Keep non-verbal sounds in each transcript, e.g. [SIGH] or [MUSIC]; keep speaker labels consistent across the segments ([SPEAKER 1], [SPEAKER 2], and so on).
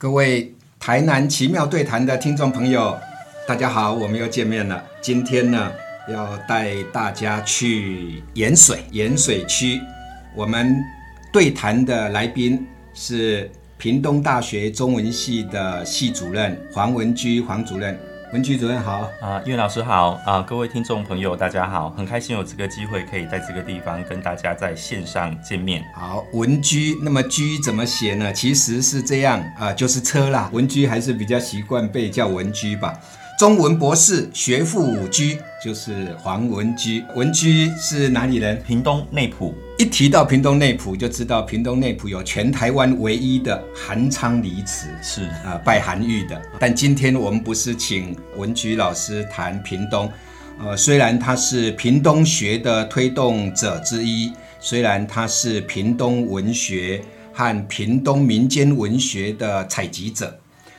[SPEAKER 1] 各位台南奇妙对谈的听众朋友，大家好，我们又见面了。今天呢，要带大家去盐水盐水区。我们对谈的来宾是屏东大学中文系的系主任黄文居黄主任。文居主任好
[SPEAKER 2] 啊，岳老师好啊，各位听众朋友大家好，很开心有这个机会可以在这个地方跟大家在线上见面。
[SPEAKER 1] 好，文居，那么居怎么写呢？其实是这样啊，就是车啦。文居还是比较习惯被叫文居吧。中文博士，学富五居，就是黄文居。文居是哪里人？
[SPEAKER 2] 屏东内埔。
[SPEAKER 1] 一提到屏东内埔，就知道屏东内埔有全台湾唯一的韩昌黎祠，
[SPEAKER 2] 是
[SPEAKER 1] 啊，拜韩愈的。但今天我们不是请文菊老师谈屏东，呃，虽然他是屏东学的推动者之一，虽然他是屏东文学和屏东民间文学的采集者。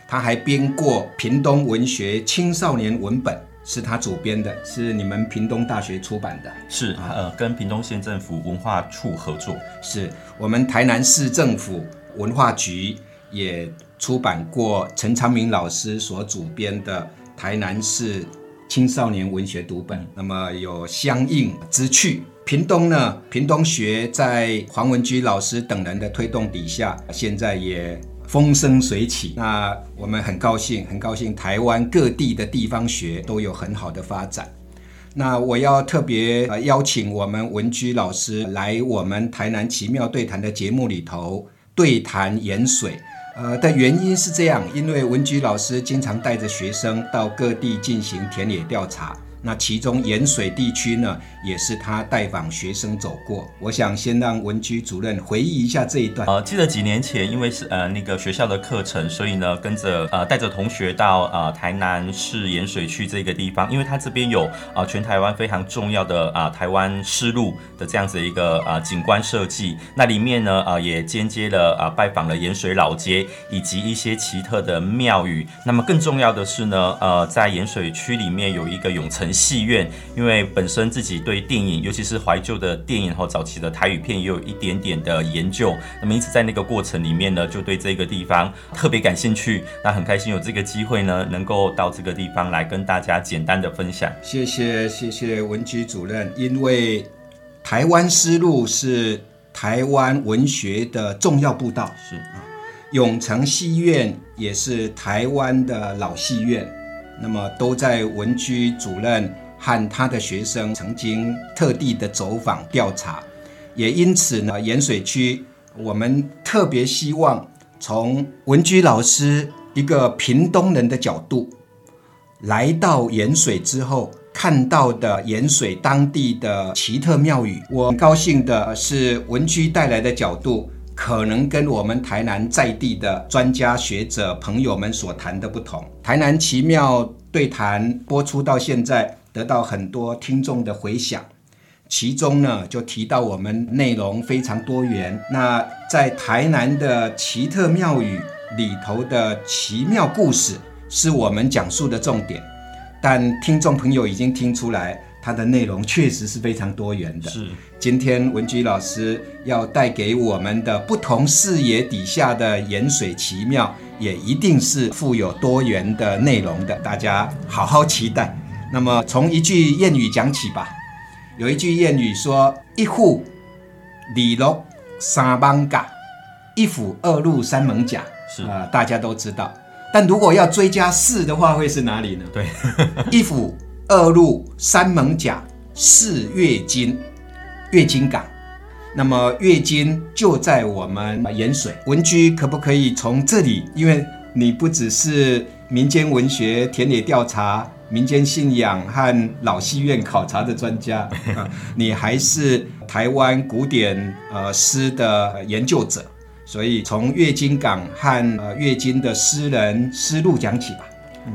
[SPEAKER 1] 他还编过屏东文学青少年文本，是他主编的，是你们屏东大学出版的，
[SPEAKER 2] 是呃，跟屏东县政府文化处合作，
[SPEAKER 1] 是我们台南市政府文化局也出版过陈昌明老师所主编的台南市青少年文学读本，那么有相应之趣。屏东呢，屏东学在黄文居老师等人的推动底下，现在也。风生水起，那我们很高兴，很高兴台湾各地的地方学都有很好的发展。那我要特别邀请我们文居老师来我们台南奇妙对谈的节目里头对谈盐水，呃的原因是这样，因为文居老师经常带着学生到各地进行田野调查。那其中盐水地区呢，也是他带访学生走过。我想先让文居主任回忆一下这一段。
[SPEAKER 2] 呃，记得几年前，因为是呃那个学校的课程，所以呢跟着呃带着同学到呃台南市盐水区这个地方，因为它这边有啊全台湾非常重要的啊台湾丝路的这样子一个啊景观设计。那里面呢啊也间接了啊拜访了盐水老街以及一些奇特的庙宇。那么更重要的是呢，呃在盐水区里面有一个永城。戏院，因为本身自己对电影，尤其是怀旧的电影和早期的台语片，也有一点点的研究。那么因此在那个过程里面呢，就对这个地方特别感兴趣。那很开心有这个机会呢，能够到这个地方来跟大家简单的分享。
[SPEAKER 1] 谢谢谢谢文居主任，因为台湾丝路是台湾文学的重要步道，
[SPEAKER 2] 是啊，
[SPEAKER 1] 永城戏院也是台湾的老戏院。那么都在文居主任和他的学生曾经特地的走访调查，也因此呢，盐水区我们特别希望从文居老师一个屏东人的角度来到盐水之后看到的盐水当地的奇特庙宇，我高兴的是文居带来的角度。可能跟我们台南在地的专家学者朋友们所谈的不同。台南奇妙对谈播出到现在，得到很多听众的回响，其中呢就提到我们内容非常多元。那在台南的奇特庙宇里头的奇妙故事，是我们讲述的重点。但听众朋友已经听出来。它的内容确实是非常多元的。
[SPEAKER 2] 是，
[SPEAKER 1] 今天文居老师要带给我们的不同视野底下的盐水奇妙，也一定是富有多元的内容的。大家好好期待。那么从一句谚语讲起吧。有一句谚语说：“一户里楼三帮嘎，一府二路三门甲。”
[SPEAKER 2] 是
[SPEAKER 1] 啊，大家都知道。但如果要追加四的话，会是哪里呢？
[SPEAKER 2] 对，[LAUGHS] [LAUGHS]
[SPEAKER 1] 一府。二路三门甲四月金，月金港。那么月金就在我们盐水文居，可不可以从这里？因为你不只是民间文学田野调查、民间信仰和老戏院考察的专家，你还是台湾古典呃诗的研究者。所以从月金港和呃月金的诗人诗路讲起吧。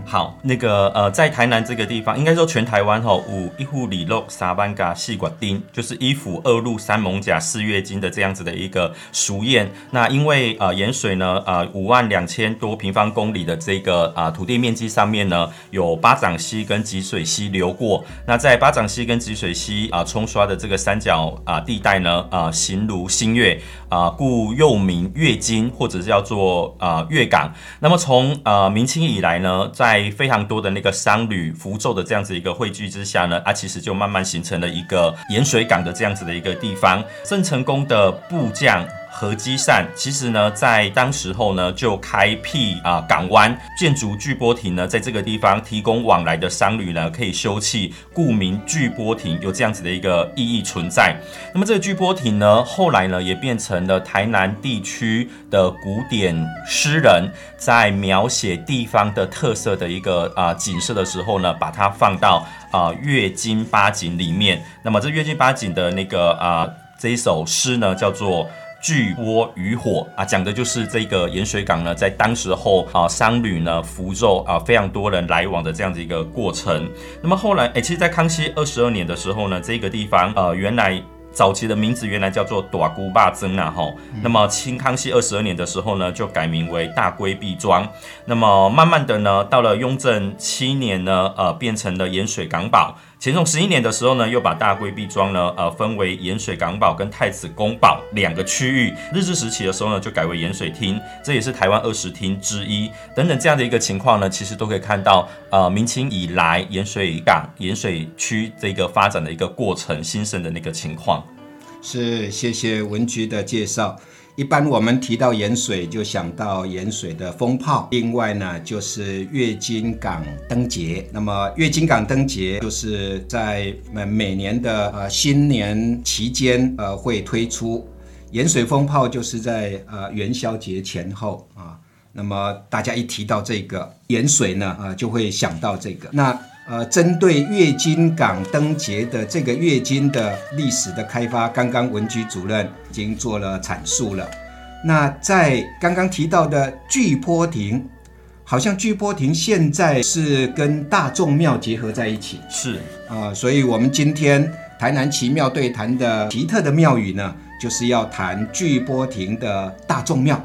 [SPEAKER 2] 好，那个呃，在台南这个地方，应该说全台湾哈，五一户里肉沙班嘎细管丁，就是一府二路三艋甲四月经的这样子的一个俗宴。那因为呃盐水呢，呃五万两千多平方公里的这个啊土地面积上面呢，有巴掌溪跟吉水溪流过。那在巴掌溪跟吉水溪啊冲刷的这个三角啊地带呢，啊形如新月啊，故又名月经或者是叫做啊月港。那么从呃明清以来呢，在在非常多的那个商旅符咒的这样子一个汇聚之下呢，啊，其实就慢慢形成了一个盐水港的这样子的一个地方。郑成功的部将。何基善其实呢，在当时候呢，就开辟啊港湾，建筑巨波亭呢，在这个地方提供往来的商旅呢可以休憩，故名巨波亭，有这样子的一个意义存在。那么这个巨波亭呢，后来呢也变成了台南地区的古典诗人，在描写地方的特色的一个啊景色的时候呢，把它放到啊月经八景里面。那么这月经八景的那个啊这一首诗呢，叫做。巨波渔火啊，讲的就是这个盐水港呢，在当时候啊，商旅呢福州啊，非常多人来往的这样子一个过程。那么后来，哎，其实，在康熙二十二年的时候呢，这个地方呃，原来早期的名字原来叫做短姑坝曾啊，哈。那么清康熙二十二年的时候呢，就改名为大龟壁庄。那么慢慢的呢，到了雍正七年呢，呃，变成了盐水港堡。乾隆十一年的时候呢，又把大龟壁庄呢，呃，分为盐水港堡跟太子宫堡两个区域。日治时期的时候呢，就改为盐水厅，这也是台湾二十厅之一。等等这样的一个情况呢，其实都可以看到，呃，明清以来盐水港、盐水区这个发展的一个过程、兴盛的那个情况。
[SPEAKER 1] 是，谢谢文局的介绍。一般我们提到盐水，就想到盐水的风炮。另外呢，就是月经港灯节。那么月经港灯节就是在每每年的呃新年期间呃会推出。盐水风炮就是在呃元宵节前后啊。那么大家一提到这个盐水呢，呃就会想到这个。那呃，针对月经港灯节的这个月经的历史的开发，刚刚文局主任已经做了阐述了。那在刚刚提到的巨波亭，好像巨波亭现在是跟大众庙结合在一起，
[SPEAKER 2] 是
[SPEAKER 1] 啊，所以我们今天台南奇妙对谈的奇特的庙宇呢，就是要谈巨波亭的大众庙。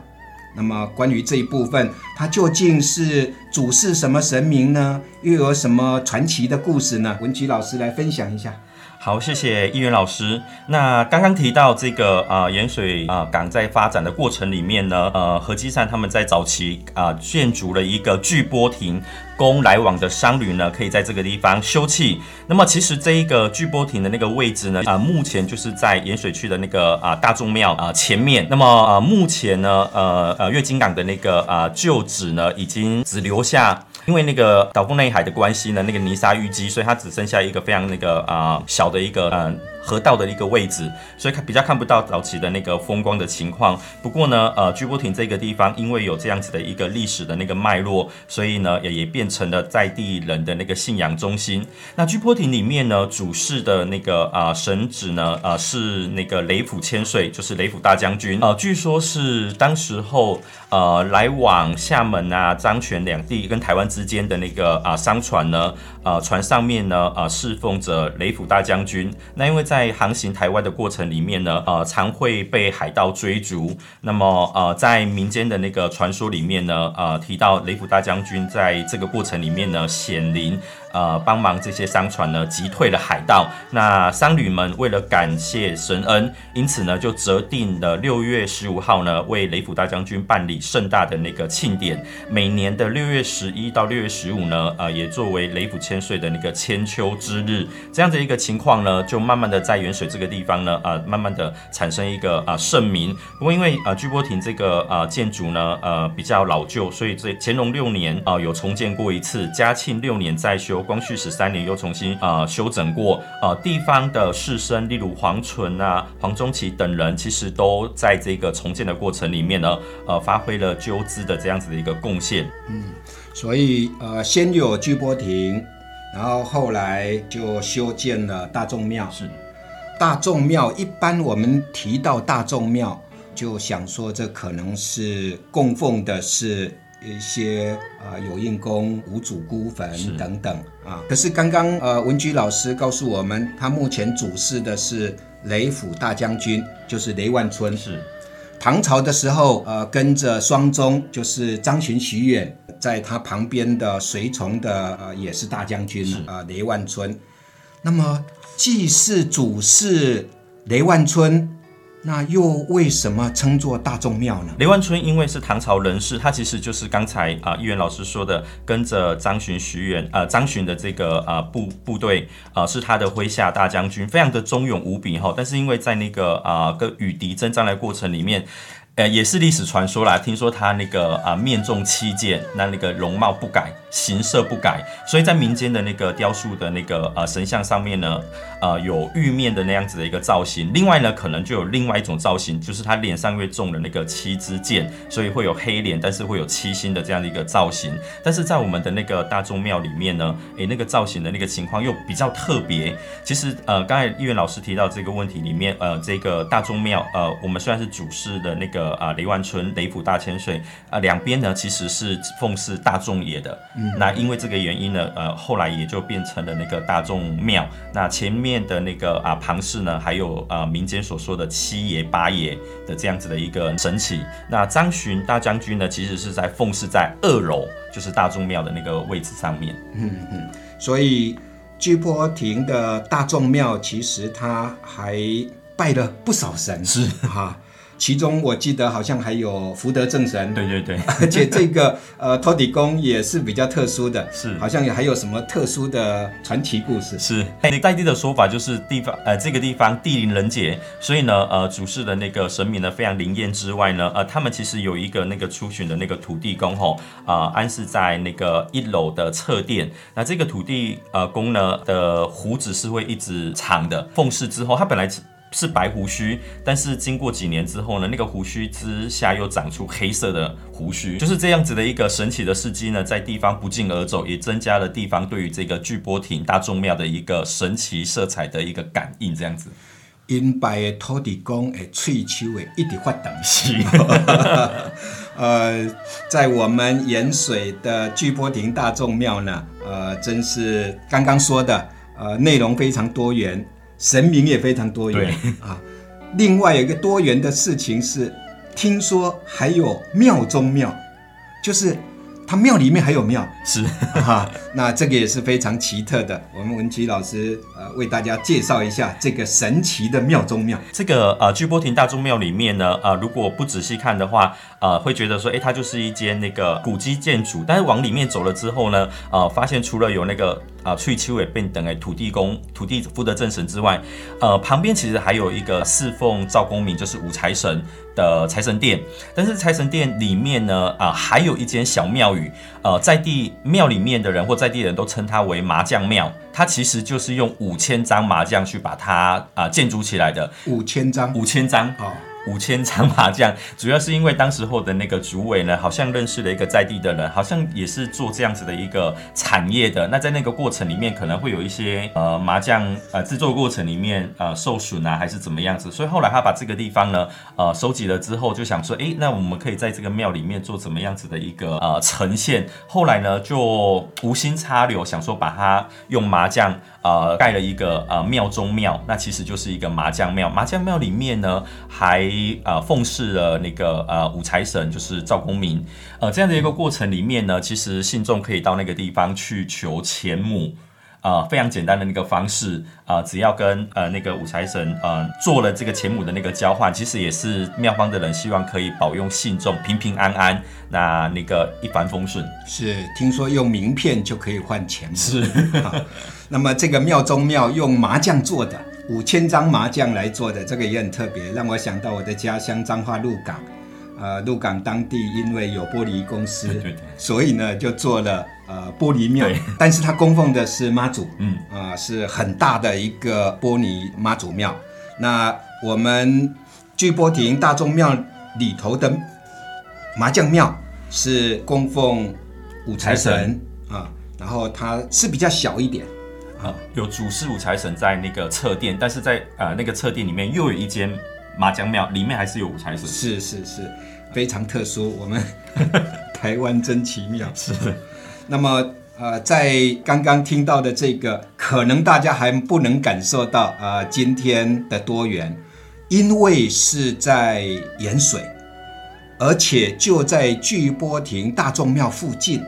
[SPEAKER 1] 那么关于这一部分，它究竟是主事什么神明呢？又有什么传奇的故事呢？文吉老师来分享一下。
[SPEAKER 2] 好，谢谢议员老师。那刚刚提到这个啊盐水啊港在发展的过程里面呢，呃何基善他们在早期啊建筑了一个巨波亭，供来往的商旅呢可以在这个地方休憩。那么其实这一个巨波亭的那个位置呢，啊目前就是在盐水区的那个啊大众庙啊前面。那么啊目前呢，呃呃月经港的那个啊旧址呢，已经只留下。因为那个岛风内海的关系呢，那个泥沙淤积，所以它只剩下一个非常那个啊小的一个嗯。河道的一个位置，所以看比较看不到早期的那个风光的情况。不过呢，呃，居波亭这个地方，因为有这样子的一个历史的那个脉络，所以呢，也也变成了在地人的那个信仰中心。那居波亭里面呢，主事的那个啊神祇呢，呃，是那个雷府千岁，就是雷府大将军。呃，据说是当时候呃来往厦门啊、漳泉两地跟台湾之间的那个啊商船呢，呃，船上面呢，呃，侍奉着雷府大将军。那因为在航行台湾的过程里面呢，呃，常会被海盗追逐。那么，呃，在民间的那个传说里面呢，呃，提到雷府大将军在这个过程里面呢显灵。呃，帮忙这些商船呢，击退了海盗。那商旅们为了感谢神恩，因此呢，就择定了六月十五号呢，为雷府大将军办理盛大的那个庆典。每年的六月十一到六月十五呢，呃，也作为雷府千水的那个千秋之日。这样的一个情况呢，就慢慢的在元水这个地方呢，呃，慢慢的产生一个啊盛名。不过因为呃，巨波亭这个呃建筑呢，呃，比较老旧，所以这乾隆六年啊有重建过一次，嘉庆六年再修。光绪十三年又重新啊修整过，呃地方的士绅，例如黄纯啊、黄宗祺等人，其实都在这个重建的过程里面呢，呃发挥了纠资的这样子的一个贡献。
[SPEAKER 1] 嗯，所以呃先有巨波亭，然后后来就修建了大众庙。
[SPEAKER 2] 是，
[SPEAKER 1] 大众庙一般我们提到大众庙，就想说这可能是供奉的是一些呃有印宫、五祖孤坟等等啊。可是刚刚呃文居老师告诉我们，他目前主事的是雷府大将军，就是雷万春。
[SPEAKER 2] 是
[SPEAKER 1] 唐朝的时候，呃，跟着双宗，就是张巡、徐远，在他旁边的随从的，呃，也是大将军啊、呃雷万春。那么，既是主事雷万春，那又为什么称作大众庙呢？
[SPEAKER 2] 雷万春因为是唐朝人士，他其实就是刚才啊议员老师说的，跟着张巡、徐远呃张巡的这个呃部部队呃是他的麾下大将军，非常的忠勇无比哈。但是因为在那个啊、跟与敌征战的过程里面。呃，也是历史传说啦。听说他那个啊、面中七箭，那那个容貌不改，形色不改，所以在民间的那个雕塑的那个呃神像上面呢，呃有玉面的那样子的一个造型。另外呢，可能就有另外一种造型，就是他脸上因为中了那个七支箭，所以会有黑脸，但是会有七星的这样的一个造型。但是在我们的那个大众庙里面呢，诶，那个造型的那个情况又比较特别。其实呃，刚才议员老师提到这个问题里面，呃，这个大众庙，呃，我们虽然是主事的那个啊、雷万春、雷府大千岁啊、两边呢其实是奉祀大众爷的。嗯，那因为这个原因呢，呃，后来也就变成了那个大众庙。那前面的那个啊、庞氏呢，还有啊、民间所说的七爷八爷的这样子的一个神奇。那张巡大将军呢，其实是在奉祀在二楼，就是大众庙的那个位置上面。
[SPEAKER 1] 嗯嗯所以居坡亭的大众庙，其实他还拜了不少神，
[SPEAKER 2] 是
[SPEAKER 1] 哈。其中我记得好像还有福德正神，
[SPEAKER 2] 对对对，[LAUGHS]
[SPEAKER 1] 而且这个呃托底公也是比较特殊的，
[SPEAKER 2] 是。
[SPEAKER 1] 好像也还有什么特殊的传奇故事。
[SPEAKER 2] 是，那在地的说法就是地方呃这个地方地灵人杰，所以呢呃主事的那个神明呢非常灵验之外呢，呃他们其实有一个那个出巡的那个土地公吼啊、安是在那个一楼的侧殿，那这个土地呃公呢的胡子是会一直长的，奉祀之后他本来是。白胡须，但是经过几年之后呢，那个胡须之下又长出黑色的胡须，就是这样子的一个神奇的事迹呢，在地方不胫而走，也增加了地方对于这个巨波亭大众庙的一个神奇色彩的一个感应，这样子。
[SPEAKER 1] 因拜的土地公的喙鬚会一直发动。
[SPEAKER 2] 是，
[SPEAKER 1] 呃，在我们盐水的巨波亭大众庙呢，呃，真是刚刚说的，呃，内容非常多元，神明也非常多元啊。另外有一个多元的事情是，听说还有庙中庙，就是它庙里面还有庙
[SPEAKER 2] 是。
[SPEAKER 1] 啊。那这个也是非常奇特的。我们文琪老师呃为大家介绍一下这个神奇的庙中庙。
[SPEAKER 2] 这个呃巨波亭大钟庙里面呢，呃，如果不仔细看的话，呃，会觉得说，诶，它就是一间那个古迹建筑。但是往里面走了之后呢，呃，发现除了有那个啊翠秋尾变等诶土地公、土地福德正神之外，呃，旁边其实还有一个侍奉赵公明，就是五财神的财神殿。但是财神殿里面呢，啊、还有一间小庙宇，呃，在地庙里面的人或在地人都称它为麻将庙。它其实就是用五千张麻将去把它啊、建筑起来的。
[SPEAKER 1] 五千张
[SPEAKER 2] 五千张，
[SPEAKER 1] 哦，
[SPEAKER 2] 五千张麻将，主要是因为当时候的那个主委呢，好像认识了一个在地的人，好像也是做这样子的一个产业的。那在那个过程里面，可能会有一些呃麻将呃制作过程里面呃受损啊，还是怎么样子。所以后来他把这个地方呢呃收集了之后，就想说，诶，那我们可以在这个庙里面做怎么样子的一个呃呈现。后来呢，就无心插柳，想说把它用麻将呃盖了一个呃庙中庙，那其实就是一个麻将庙。麻将庙里面呢，还呃奉祀了那个呃五财神，就是赵公明。呃，这样的一个过程里面呢，其实信众可以到那个地方去求钱母。呃，非常简单的那个方式，呃，只要跟呃那个五财神呃做了这个钱母的那个交换，其实也是庙方的人希望可以保佑信众平平安安，那那个一帆风顺。
[SPEAKER 1] 是听说用名片就可以换钱吗？
[SPEAKER 2] 是
[SPEAKER 1] 啊，那么这个庙中庙用麻将做的，五千张麻将来做的，这个也很特别，让我想到我的家乡彰化鹿港。呃，鹿港当地因为有玻璃公司，
[SPEAKER 2] 对对
[SPEAKER 1] 所以呢就做了呃玻璃庙，但是它供奉的是妈祖，
[SPEAKER 2] 嗯。
[SPEAKER 1] 啊、是很大的一个玻璃妈祖庙。那我们聚波亭大众庙里头的麻将庙是供奉五财神。啊，然后它是比较小一点，
[SPEAKER 2] 啊，有主事五财神在那个侧殿，但是在呃那个侧殿里面又有一间麻将庙，里面还是有五财神。
[SPEAKER 1] 是是是，非常特殊。我们 [LAUGHS] 台湾真奇妙。
[SPEAKER 2] 是，
[SPEAKER 1] 那么呃，在刚刚听到的这个，可能大家还不能感受到呃今天的多元，因为是在盐水，而且就在巨波亭大众庙附近，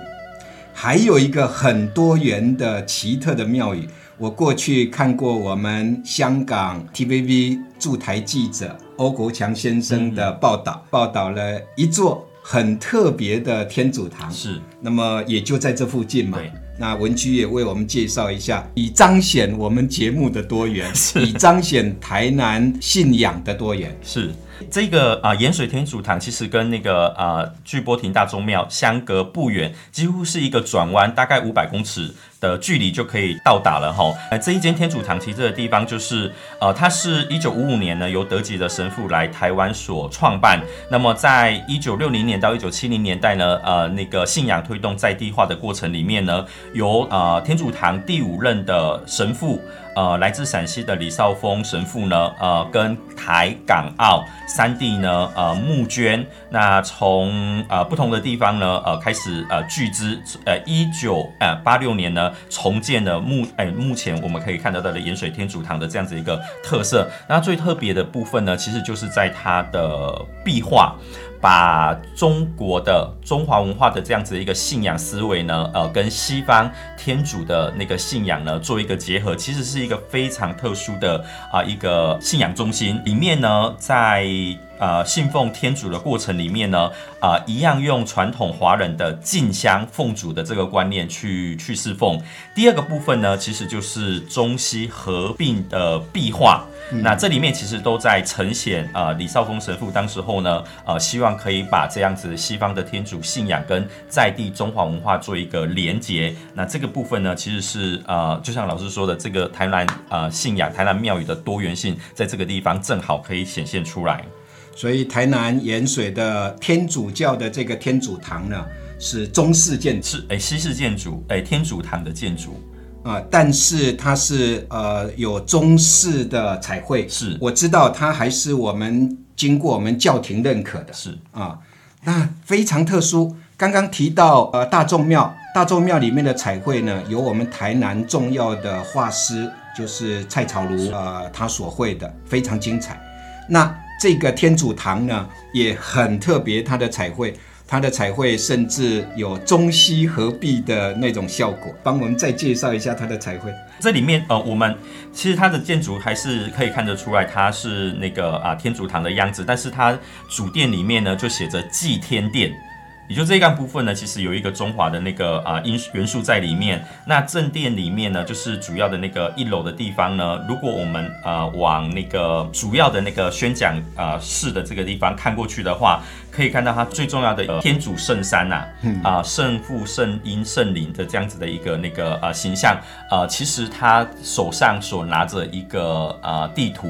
[SPEAKER 1] 还有一个很多元的奇特的庙宇。我过去看过我们香港 TVB 驻台记者欧国强先生的报道，报道了一座很特别的天主堂。
[SPEAKER 2] 是，
[SPEAKER 1] 那么也就在这附近嘛
[SPEAKER 2] 对。
[SPEAKER 1] 那文居也为我们介绍一下，以彰显我们节目的多元，[LAUGHS] 以彰显台南信仰的多元。
[SPEAKER 2] 是这个啊、盐水天主堂其实跟那个啊、巨波亭大宗庙相隔不远，几乎是一个转弯，大概五百公尺的距离就可以到达了哈。呃，这一间天主堂其实这个地方就是呃，它是一九五五年呢由德籍的神父来台湾所创办。那么在一九六零年到一九七零年代呢，呃，那个信仰推动在地化的过程里面呢，由呃天主堂第五任的神父。呃，来自陕西的李少峰神父呢，呃，跟台港澳三地呢，呃，募捐，那从呃不同的地方呢，呃，开始呃聚资，呃，一九呃八六年呢，重建了目，哎、目前我们可以看得到的盐水天主堂的这样子一个特色。那最特别的部分呢，其实就是在它的壁画。把中国的中华文化的这样子一个信仰思维呢，呃，跟西方天主的那个信仰呢做一个结合，其实是一个非常特殊的啊、一个信仰中心。里面呢，在呃信奉天主的过程里面呢，啊、一样用传统华人的进香奉主的这个观念去去侍奉。第二个部分呢，其实就是中西合并的壁画。那这里面其实都在呈现呃李少峰神父当时候呢，呃希望可以把这样子西方的天主信仰跟在地中华文化做一个连结。那这个部分呢，其实是呃就像老师说的，这个台南呃信仰台南庙宇的多元性，在这个地方正好可以显现出来。
[SPEAKER 1] 所以台南盐水的天主教的这个天主堂呢，是中式建筑。
[SPEAKER 2] 是诶西式建筑诶天主堂的建筑。
[SPEAKER 1] 啊、但是它是呃有中式的彩绘，
[SPEAKER 2] 是。
[SPEAKER 1] 我知道它还是我们经过我们教廷认可的。
[SPEAKER 2] 是。
[SPEAKER 1] 啊，那非常特殊。刚刚提到呃大众庙，大众庙里面的彩绘呢，由我们台南重要的画师就是蔡草如呃他所绘的，非常精彩。那这个天主堂呢也很特别，它的彩绘。它的彩绘甚至有中西合璧的那种效果，帮我们再介绍一下它的彩绘。
[SPEAKER 2] 这里面呃，我们其实它的建筑还是可以看得出来，它是那个啊天主堂的样子，但是它主殿里面呢就写着祭天殿。也就这一个部分呢，其实有一个中华的那个啊因元素在里面。那正殿里面呢，就是主要的那个一楼的地方呢，如果我们呃往那个主要的那个宣讲啊室的这个地方看过去的话，可以看到它最重要的、呃、天主圣山呐、啊，啊、圣父、圣婴、圣灵的这样子的一个那个啊形象，呃，其实他手上所拿着一个呃地图。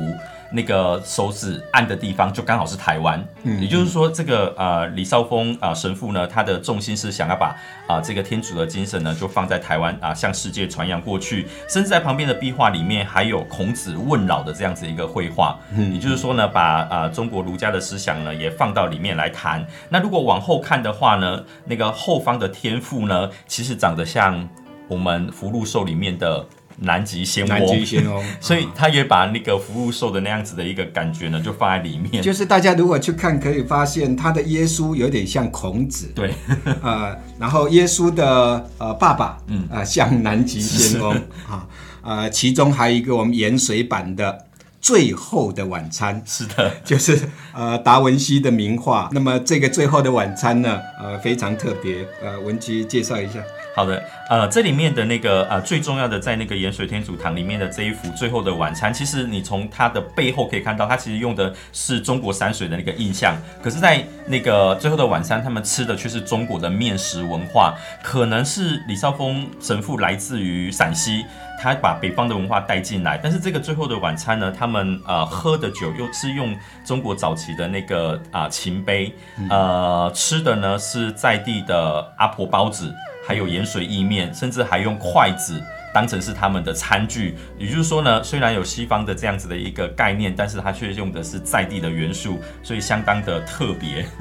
[SPEAKER 2] 那个手指按的地方就刚好是台湾，嗯，也就是说，这个呃李少峰啊、呃、神父呢，他的重心是想要把啊、呃、这个天主的精神呢，就放在台湾啊、呃，向世界传扬过去，甚至在旁边的壁画里面还有孔子问老的这样子一个绘画，嗯，也就是说呢，把啊、呃、中国儒家的思想呢也放到里面来谈。那如果往后看的话呢，那个后方的天父呢，其实长得像我们福禄寿里面的。南极仙翁，
[SPEAKER 1] 南极仙翁，[LAUGHS]
[SPEAKER 2] 所以他也把那个福禄寿的那样子的一个感觉呢，就放在里面。
[SPEAKER 1] 就是大家如果去看，可以发现他的耶稣有点像孔子，
[SPEAKER 2] 对，[LAUGHS]
[SPEAKER 1] 呃，然后耶稣的呃爸爸，嗯，啊、呃，像南极仙翁啊，呃，其中还有一个我们盐水版的。最后的晚餐
[SPEAKER 2] 是的，[LAUGHS]
[SPEAKER 1] 就是呃达文西的名画。那么这个最后的晚餐呢，呃非常特别。呃，文姬介绍一下。
[SPEAKER 2] 好的，呃，这里面的那个呃最重要的，在那个盐水天主堂里面的这一幅《最后的晚餐》，其实你从它的背后可以看到，它其实用的是中国山水的那个印象。可是，在那个《最后的晚餐》，他们吃的却是中国的面食文化。可能是李少峰神父来自于陕西。他把北方的文化带进来，但是这个最后的晚餐呢，他们呃喝的酒又是用中国早期的那个啊、呃、琴杯，呃吃的呢是在地的阿婆包子，还有盐水意面，甚至还用筷子当成是他们的餐具。也就是说呢，虽然有西方的这样子的一个概念，但是它却用的是在地的元素，所以相当的特别。[LAUGHS]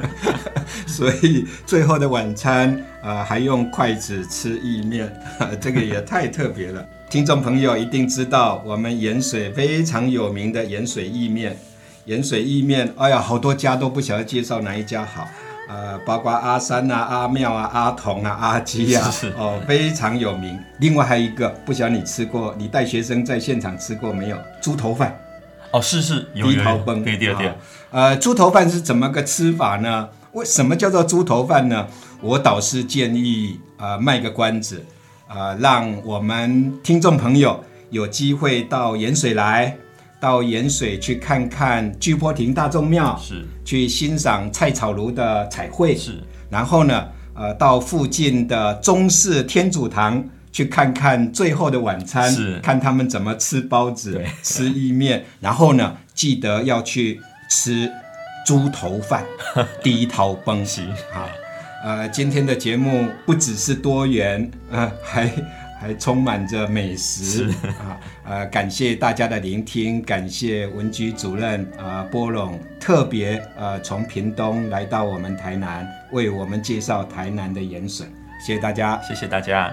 [SPEAKER 2] [LAUGHS]
[SPEAKER 1] 所以最后的晚餐啊，还用筷子吃意面，这个也太特别了。听众朋友一定知道，我们盐水非常有名的盐水意面。盐水意面，哎呀，好多家都不晓得介绍哪一家好。呃，包括阿三啊、阿妙啊、阿童啊、阿基啊，哦，非常有名。另外还有一个，不晓得你吃过，你带学生在现场吃过没有？猪头饭。
[SPEAKER 2] 哦，是是，低
[SPEAKER 1] 头崩。
[SPEAKER 2] 对对对。
[SPEAKER 1] 呃，猪头饭是怎么个吃法呢？为什么叫做猪头饭呢？我导师建议，呃，卖个关子，呃，让我们听众朋友有机会到盐水来。到盐水去看看巨波亭大众庙，
[SPEAKER 2] 是
[SPEAKER 1] 去欣赏菜草庐的彩绘，
[SPEAKER 2] 是。
[SPEAKER 1] 然后呢，呃，到附近的中式天主堂去看看最后的晚餐，
[SPEAKER 2] 是
[SPEAKER 1] 看他们怎么吃包子、吃意面。然后呢，记得要去吃猪头饭，第一套崩席啊。呃，今天的节目不只是多元，呃，[LAUGHS] 还。还充满着美食啊！呃，感谢大家的聆听，感谢文居主任啊波隆特别呃从屏东来到我们台南，为我们介绍台南的盐水，谢谢大家，
[SPEAKER 2] 谢谢大家。